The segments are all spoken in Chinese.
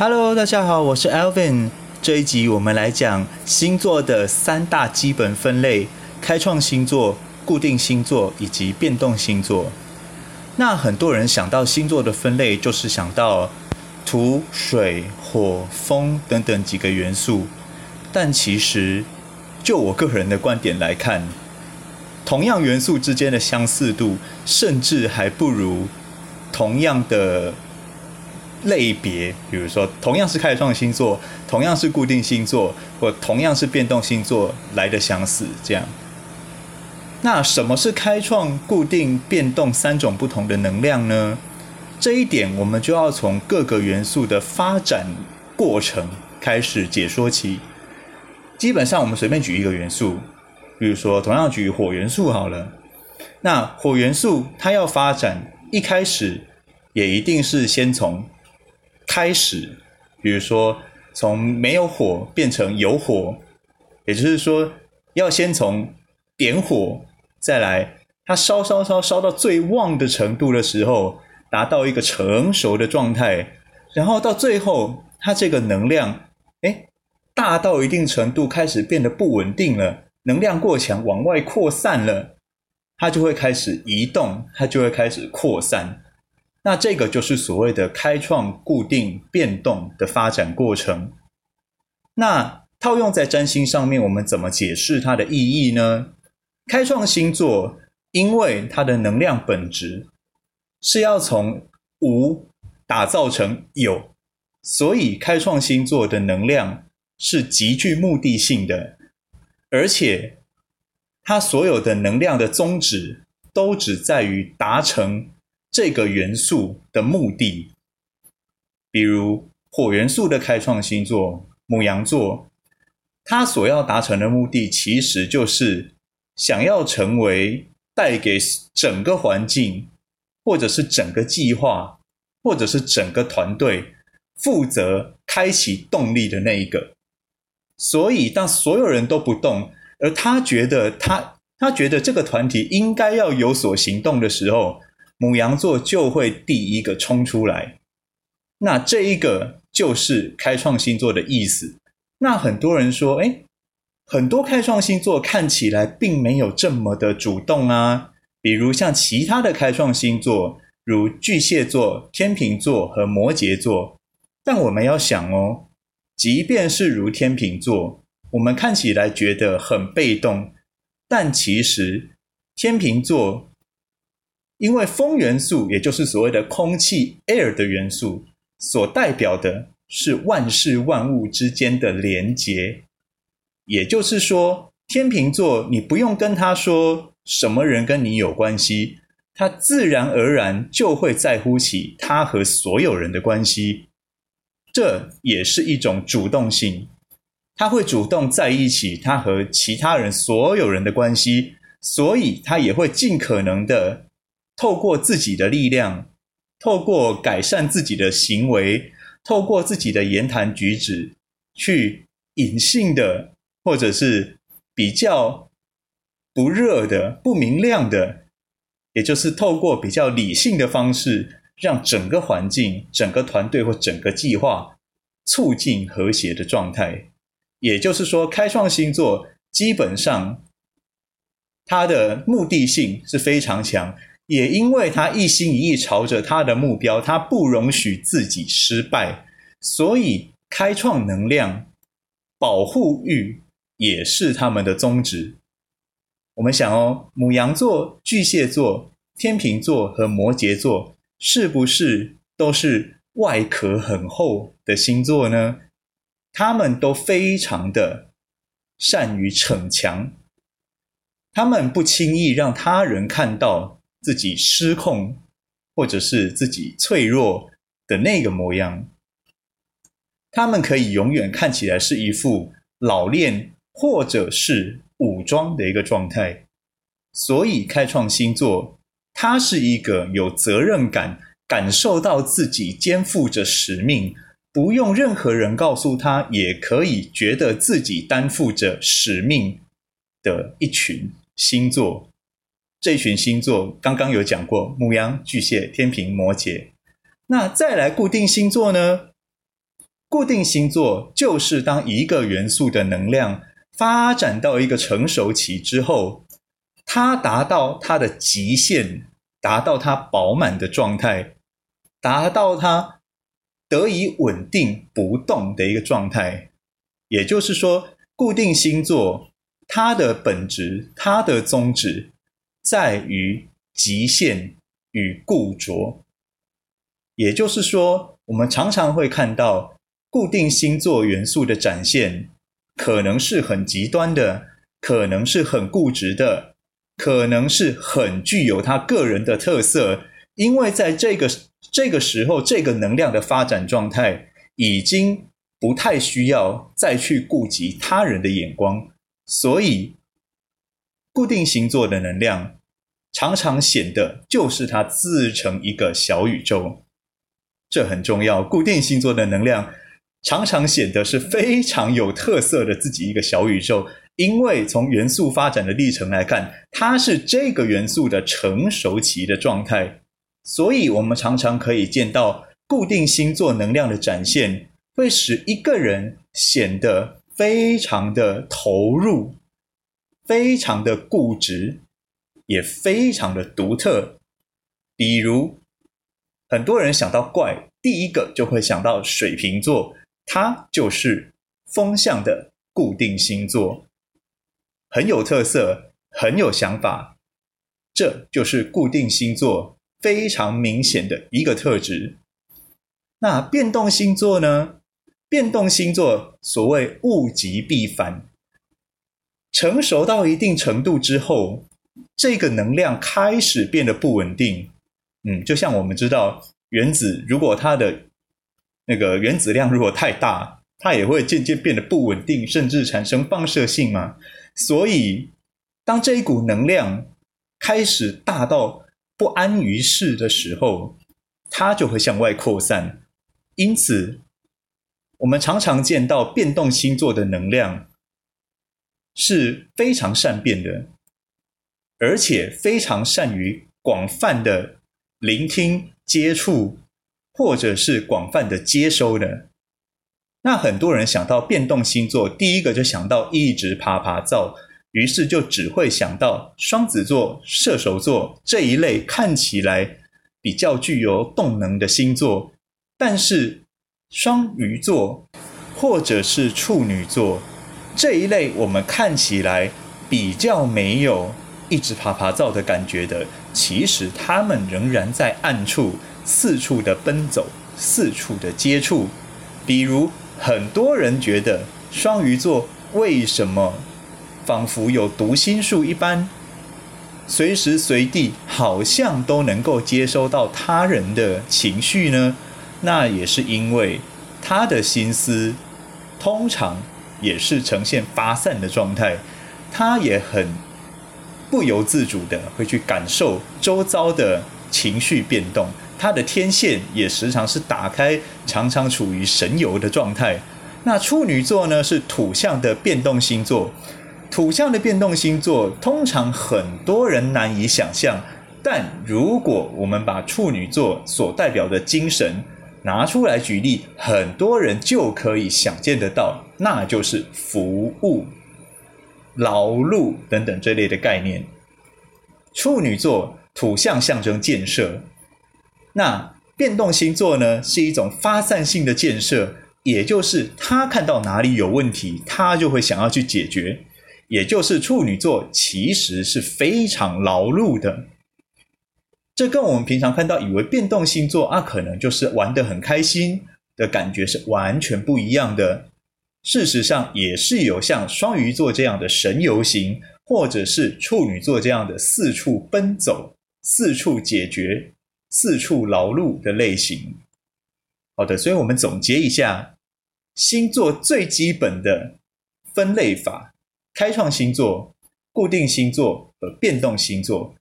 Hello，大家好，我是 Alvin。这一集我们来讲星座的三大基本分类：开创星座、固定星座以及变动星座。那很多人想到星座的分类，就是想到土、水、火、风等等几个元素。但其实，就我个人的观点来看，同样元素之间的相似度，甚至还不如同样的类别，比如说同样是开创星座，同样是固定星座，或同样是变动星座来的相似。这样，那什么是开创、固定、变动三种不同的能量呢？这一点我们就要从各个元素的发展过程开始解说起。基本上，我们随便举一个元素，比如说同样举火元素好了。那火元素它要发展，一开始也一定是先从开始，比如说从没有火变成有火，也就是说要先从点火，再来它烧烧烧烧到最旺的程度的时候，达到一个成熟的状态，然后到最后它这个能量，哎。大到一定程度开始变得不稳定了，能量过强往外扩散了，它就会开始移动，它就会开始扩散。那这个就是所谓的开创、固定、变动的发展过程。那套用在占星上面，我们怎么解释它的意义呢？开创星座，因为它的能量本质是要从无打造成有，所以开创星座的能量。是极具目的性的，而且它所有的能量的宗旨都只在于达成这个元素的目的。比如火元素的开创星座母羊座，它所要达成的目的其实就是想要成为带给整个环境，或者是整个计划，或者是整个团队负责开启动力的那一个。所以，当所有人都不动，而他觉得他他觉得这个团体应该要有所行动的时候，母羊座就会第一个冲出来。那这一个就是开创星座的意思。那很多人说，哎，很多开创星座看起来并没有这么的主动啊。比如像其他的开创星座，如巨蟹座、天秤座和摩羯座。但我们要想哦。即便是如天秤座，我们看起来觉得很被动，但其实天秤座因为风元素，也就是所谓的空气 （air） 的元素，所代表的是万事万物之间的连结。也就是说，天秤座你不用跟他说什么人跟你有关系，他自然而然就会在乎起他和所有人的关系。这也是一种主动性，他会主动在一起，他和其他人所有人的关系，所以他也会尽可能的透过自己的力量，透过改善自己的行为，透过自己的言谈举止，去隐性的或者是比较不热的、不明亮的，也就是透过比较理性的方式。让整个环境、整个团队或整个计划促进和谐的状态，也就是说，开创星座基本上它的目的性是非常强，也因为他一心一意朝着他的目标，他不容许自己失败，所以开创能量、保护欲也是他们的宗旨。我们想哦，母羊座、巨蟹座、天秤座和摩羯座。是不是都是外壳很厚的星座呢？他们都非常的善于逞强，他们不轻易让他人看到自己失控或者是自己脆弱的那个模样。他们可以永远看起来是一副老练或者是武装的一个状态。所以，开创星座。他是一个有责任感、感受到自己肩负着使命，不用任何人告诉他，也可以觉得自己担负着使命的一群星座。这群星座刚刚有讲过：牧羊、巨蟹、天平、摩羯。那再来固定星座呢？固定星座就是当一个元素的能量发展到一个成熟期之后，它达到它的极限，达到它饱满的状态，达到它得以稳定不动的一个状态。也就是说，固定星座它的本质、它的宗旨在于极限与固着。也就是说，我们常常会看到。固定星座元素的展现，可能是很极端的，可能是很固执的，可能是很具有他个人的特色。因为在这个这个时候，这个能量的发展状态已经不太需要再去顾及他人的眼光，所以固定星座的能量常常显得就是它自成一个小宇宙。这很重要，固定星座的能量。常常显得是非常有特色的自己一个小宇宙，因为从元素发展的历程来看，它是这个元素的成熟期的状态，所以我们常常可以见到固定星座能量的展现，会使一个人显得非常的投入，非常的固执，也非常的独特。比如，很多人想到怪，第一个就会想到水瓶座。它就是风向的固定星座，很有特色，很有想法，这就是固定星座非常明显的一个特质。那变动星座呢？变动星座所谓物极必反，成熟到一定程度之后，这个能量开始变得不稳定。嗯，就像我们知道，原子如果它的那个原子量如果太大，它也会渐渐变得不稳定，甚至产生放射性嘛。所以，当这一股能量开始大到不安于世的时候，它就会向外扩散。因此，我们常常见到变动星座的能量是非常善变的，而且非常善于广泛的聆听、接触。或者是广泛的接收的，那很多人想到变动星座，第一个就想到一直爬爬灶，于是就只会想到双子座、射手座这一类看起来比较具有动能的星座。但是双鱼座或者是处女座这一类，我们看起来比较没有一直爬爬灶的感觉的，其实他们仍然在暗处。四处的奔走，四处的接触，比如很多人觉得双鱼座为什么仿佛有读心术一般，随时随地好像都能够接收到他人的情绪呢？那也是因为他的心思通常也是呈现发散的状态，他也很不由自主的会去感受周遭的情绪变动。它的天线也时常是打开，常常处于神游的状态。那处女座呢，是土象的变动星座。土象的变动星座，通常很多人难以想象。但如果我们把处女座所代表的精神拿出来举例，很多人就可以想见得到，那就是服务、劳碌等等这类的概念。处女座土象象征建设。那变动星座呢，是一种发散性的建设，也就是他看到哪里有问题，他就会想要去解决。也就是处女座其实是非常劳碌的，这跟我们平常看到以为变动星座啊，可能就是玩得很开心的感觉是完全不一样的。事实上，也是有像双鱼座这样的神游型，或者是处女座这样的四处奔走、四处解决。四处劳碌的类型，好的，所以我们总结一下星座最基本的分类法：开创星座、固定星座和变动星座。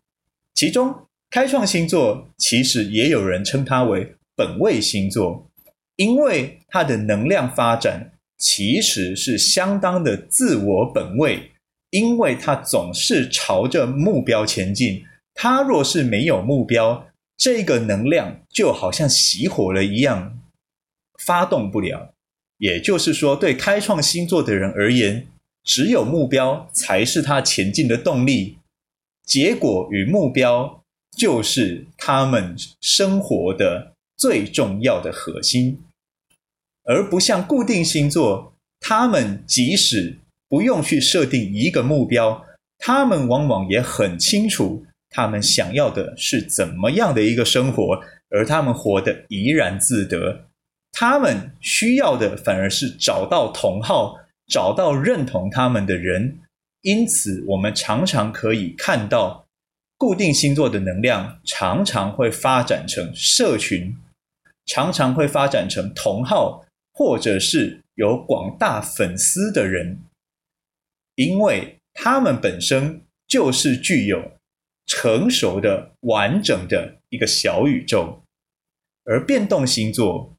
其中，开创星座其实也有人称它为本位星座，因为它的能量发展其实是相当的自我本位，因为他总是朝着目标前进。他若是没有目标，这个能量就好像熄火了一样，发动不了。也就是说，对开创星座的人而言，只有目标才是他前进的动力，结果与目标就是他们生活的最重要的核心，而不像固定星座，他们即使不用去设定一个目标，他们往往也很清楚他们想要的是怎么样的一个生活，而他们活得怡然自得。他们需要的反而是找到同好，找到认同他们的人。因此，我们常常可以看到，固定星座的能量常常会发展成社群，常常会发展成同好，或者是有广大粉丝的人，因为他们本身就是具有成熟的、完整的一个小宇宙，而变动星座。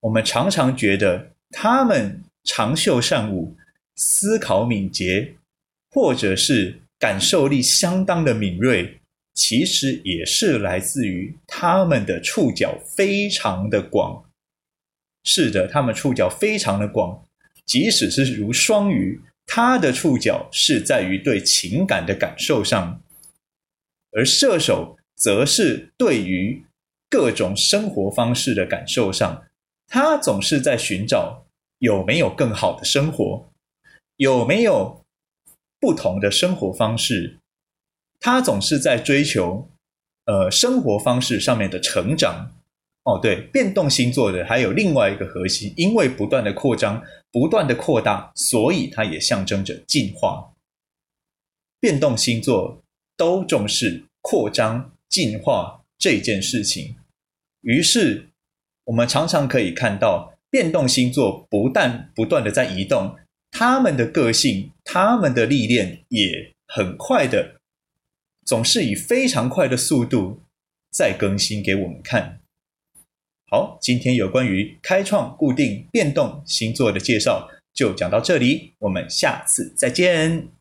我们常常觉得他们长袖善舞、思考敏捷，或者是感受力相当的敏锐，其实也是来自于他们的触角非常的广。是的，他们触角非常的广，即使是如双鱼，他的触角是在于对情感的感受上，而射手则是对于各种生活方式的感受上。他总是在寻找有没有更好的生活，有没有不同的生活方式。他总是在追求呃生活方式上面的成长。哦，对，变动星座的还有另外一个核心，因为不断的扩张、不断的扩大，所以它也象征着进化。变动星座都重视扩张、进化这件事情，于是。我们常常可以看到，变动星座不但不断的在移动，他们的个性、他们的历练也很快的，总是以非常快的速度在更新给我们看。好，今天有关于开创、固定、变动星座的介绍就讲到这里，我们下次再见。